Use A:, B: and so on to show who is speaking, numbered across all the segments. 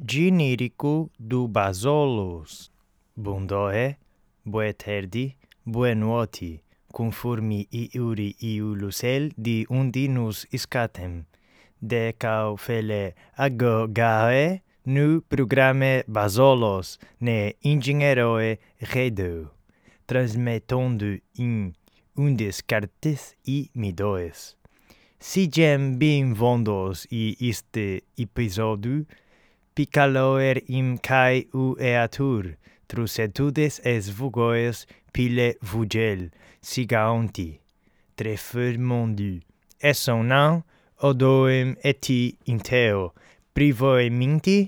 A: Ginírico do Basolos. Bundoe, Boeterdi, Buenuoti, conformi iuri iulusel di undinus iscatem. De caufele agogae nu programme Basolos ne ingenieroe redo, transmetondu in undes cartes i midoes. Sigem bem vondos i este episodio, picaloer im kai u eatur trusetudes es vugoes pile vugel sigaonti trefur mondu esonan odoem eti inteo privoe minti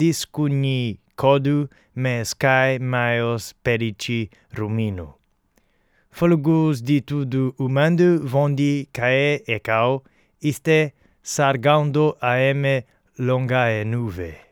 A: discuni codu mes cae maios perici rumino. di ditudu umandu vondi cae ecao, iste sargando aeme longae nuve.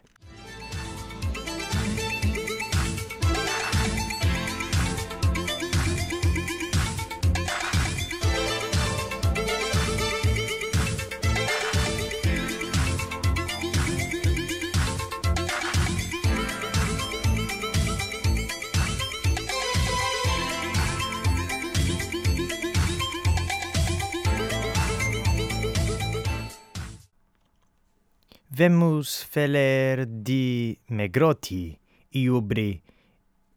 A: vemus feler di megroti iubri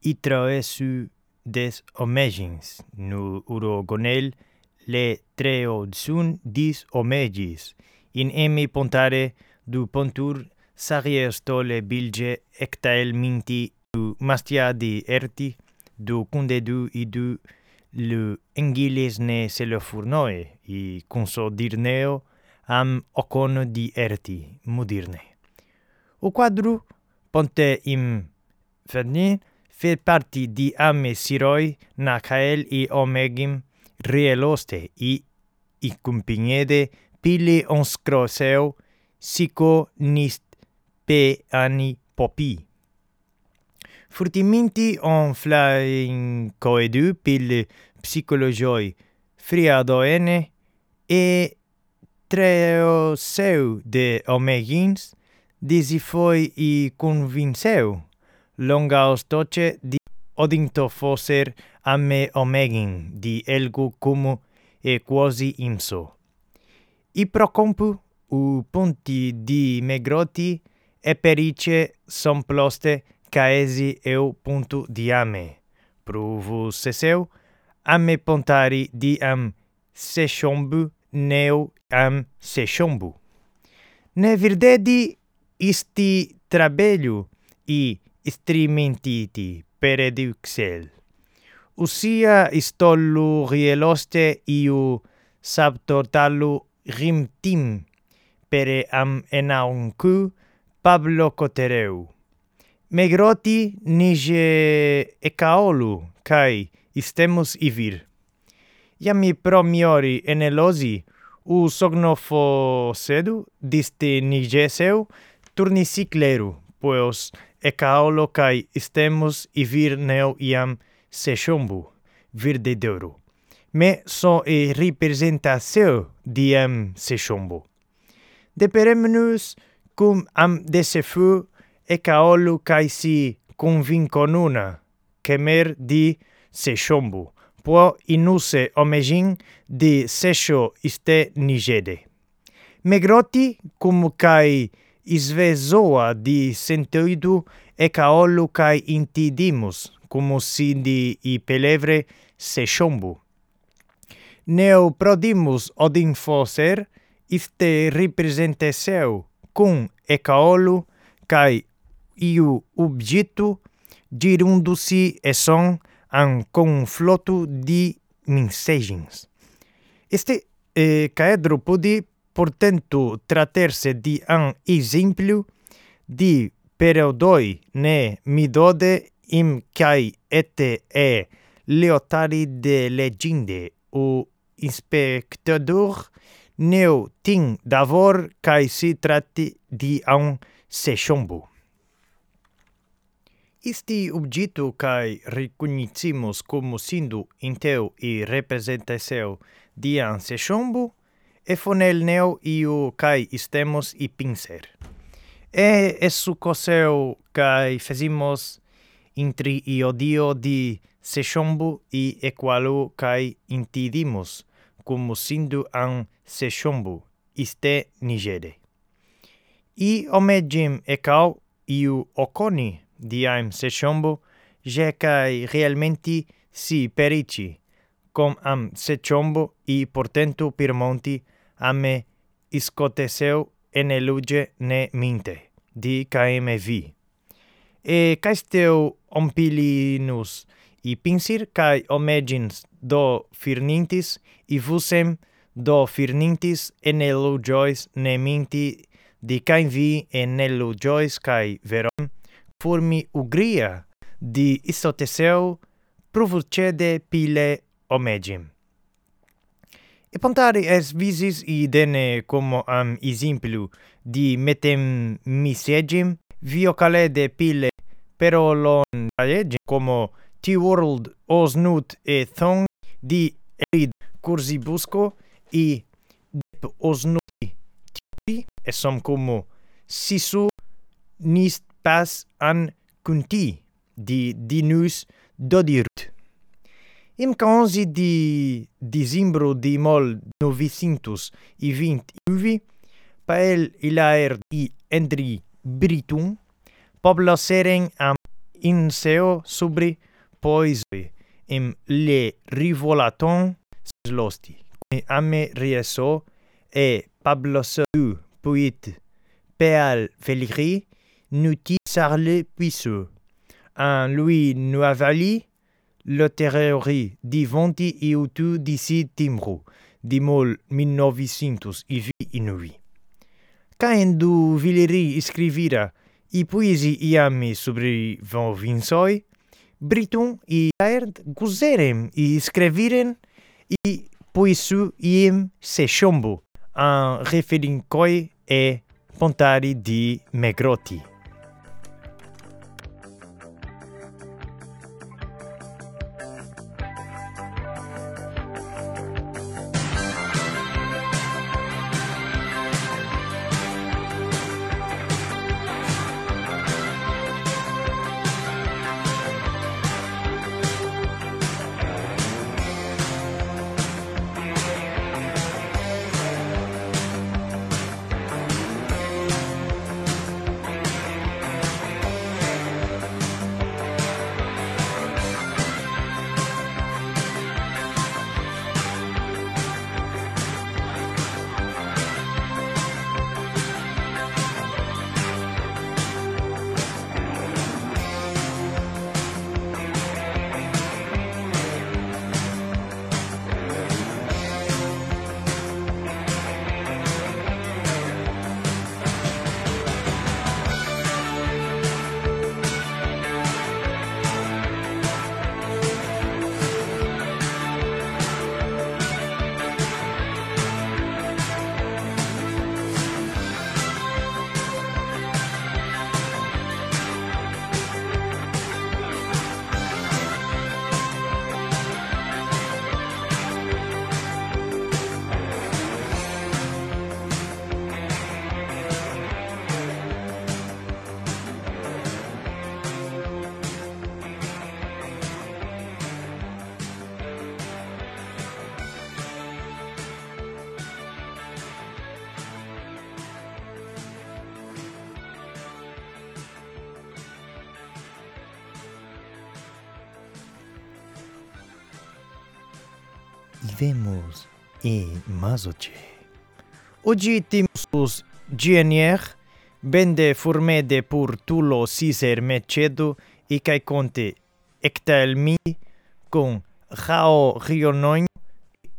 A: itraesu des omegins. Nu urogonel le treodsun dis omegis. In emi pontare du pontur sariestole bilge ectael minti du mastiadi erti du cundedu idu lu engiles ne se lo furnoe i consodirneo am ocon di erti mudirne. O quadru ponte im ferni fe parti di ame siroi na cael i omegim rieloste i i cumpignede pili onscroseo sico nist pe ani popi. Furtiminti on flain coedu pil psicologioi friadoene e treo seu de omegins, foi i convinceu, longa ostoce di odinto fosser ame omegin di elgu cumu e quasi imso. I procompu u punti di megroti e perice son ploste caesi eu puntu diame. Pruvu seseu, ame pontari di am sechombu neu am sechombu. Ne virdedi isti trabellu i istrimentiti per eduxel. Usia istollu rieloste iu sabtortalu rimtim pere am enauncu Pablo Cotereu. Megroti nige ecaolu kai istemus ivir. Iami promiori enelosi u sognofo sedu diste nigeseu turnicicleru, poos ecaolo kai istemus ivir neo iam sechombu, virde deuro. Me so e representatio diem sechombu. Deperemenus cum am desefu ecaolo kai si convinconuna, kemer di sechombu po inuse omegin de sesho iste nigede. Megroti cum kai isvezoa di sentoidu e caolu kai intidimus cum sindi i pelevre seshombu. Neo prodimus odin foser iste representeseu cum e caolu kai iu objetu girundusi e son an conflotu di mensagens. Este eh, caedro podi portento traterse di an exemplu di periodoi ne midode im kai ete e leotari de legende o inspectador neo ting davor kai si tratti di an sechombu. Isti objeto kai reconhecimos como sendo inteu e representaseu di an sechombu e fonel neo iu kai istemos i pincer. E esso coseu cae fezimos intri i odio di sechombo i equalu cae intidimus, cum sindu an sechombo, iste nigede. I omegim ecau iu oconi diaim je cae realmenti si perici, com am secombo i portentu pirmonti a iscoteseu ene luge ne minte, di caeme vi. E caesteu ompilinus i pinsir cae omegins do firnintis i vusem do firnintis ene lugiois ne minti di caem vi ene lugiois cae vero formi ugria di istoteseu provucede pile omegim. E pontari es visis i dene como am esempilu di metem misegim vio calede pile pero lon aegim como ti world os nut e thong di eid cursi busco i dep os nut ti e som como sisu nist pas an kunti di dinus dodirut. Im caonsi di dicimbro di mol novicintus i vint uvi, pael ilaer i endri britum, pobla seren am in seo subri poisoi im le rivolaton slosti. Ame rieso e Pablo seu puit peal feligri nuti sarle puisseux. Un lui nuavali le terrori di vonti iutu disi timru, di mol minnovicintus ivi inui. Caendu vileri iscrivira i poesi iami sobre von vinsoi, britum i aerd guserem i scriviren i poesu iem se chombo, an referincoi e pontari di megroti. vemos e masoce. Oggi timus gienier, bende formede pur tulo ciser mecedo, e cae conte ectel mi, con jao rionoin,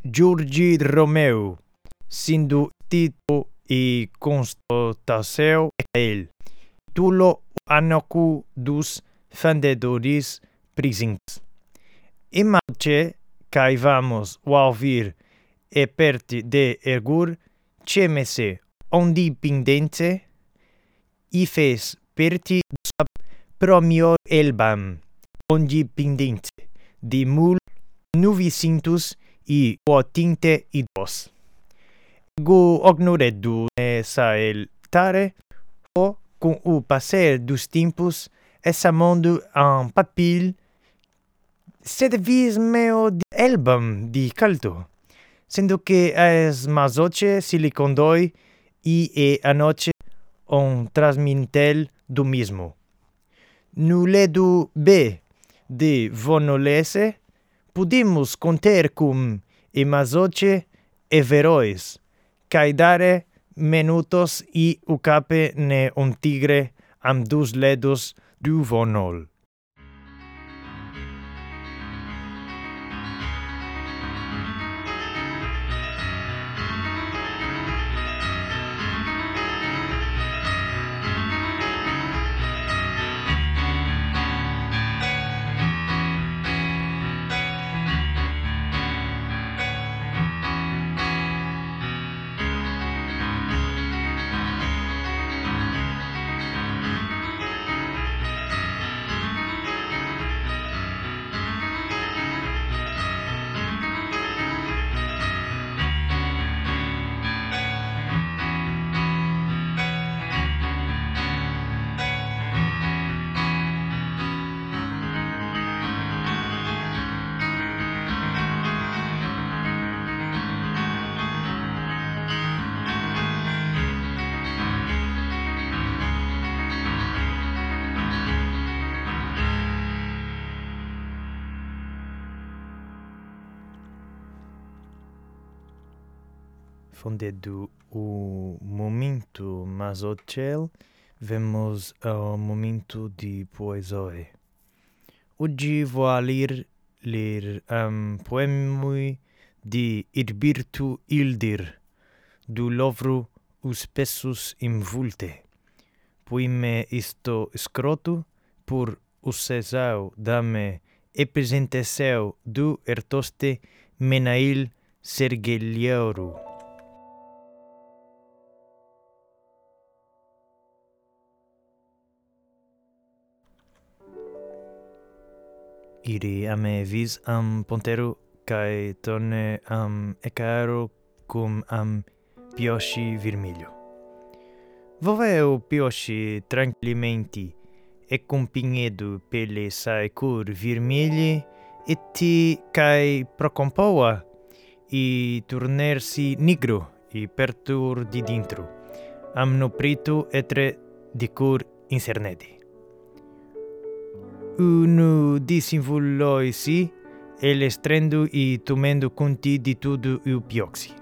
A: Giorgi Romeo, sindu tito e constataseo el. Tulo anocu dus fandedoris prisings. Imace cae vamos. Ouvir e perti de ergur, cemese ondi pindente, i fes perti sub promio elbam, ondi pindente, di mul nuvicintus i tinte idos. Gu ognoreddu ne sa el tare, o com o passar dos tempos, esse mundo em papel devia meu álbum de caldo, sendo que as mazoche se lhe condoi e a noite um transmintel do mesmo. No ledo B de Vonolese, podemos contar com Emazoche e Verois, caidare minutos e o cape ne um tigre am dos ledos do Vonol. Fondedo o momento hotel vemos o momento de poesia. Hoje vou ler, ler um poema de Irberto Ildir, do livro Os Peços Invulte. Poema isto escroto por o Cesau dame apresentação do Ertoste Menail Sergelheiro. Iri ame vis am pontero kai torne am ecaro cum am pioshi vermelho. Voveo pioshi tranquillimenti e com pinhedo pele sai cur e ti kai procompoa e tornar-se negro e pertur di no preto etre de cor incernedi unu disinvolloisi e lestrendo e tomando conti di tudo o pioxi.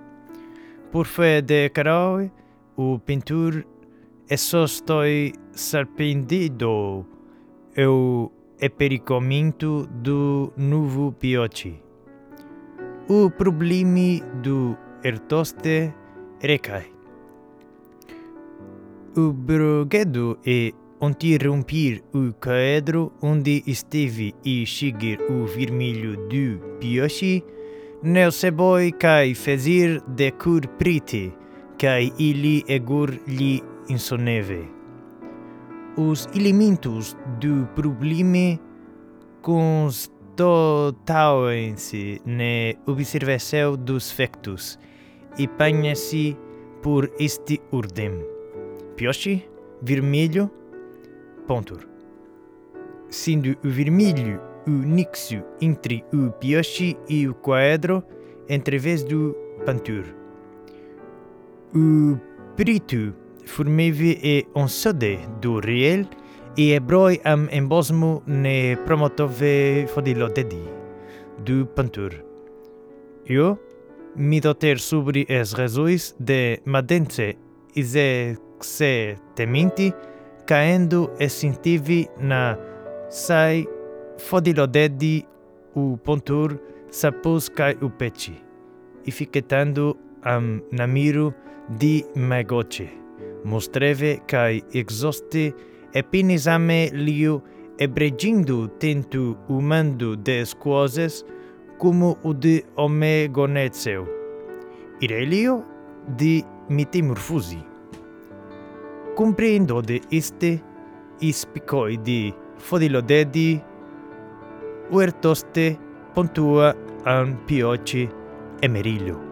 A: Por fé de caraue, o pintor é só estou surpreendido o pericomento do novo piochi. O problema do ertoste recai. O broguedo é interrompir o quadro onde esteve e seguir o vermelho do pioche, não pode cai fazer de cor preta, cai ele agor lhe insoneve. Os elementos do problema constataram-se na observação dos factos e panha-se por este ordem. Pioche, vermelho, pontur. Sendo o vermelho o nexo entre o pioche e o quadro através do pintor. O preto formava é um do real e hebroi am embosmo ne promotove fodilo dedi do pintor. Eu me doter sobre as razões de madense exatamente caendo e sentivi na sai fodilodedi o pontur sapos cai o peci, e fiquetando am namiro di megoce. Mostreve cai exoste e pinisame liu ebregindo tentu umando des coses como o de omegonetseu. Irelio di mitimorfusi compreendo de este ispicoi di fodilodedi uertoste pontua an pioci emerillo.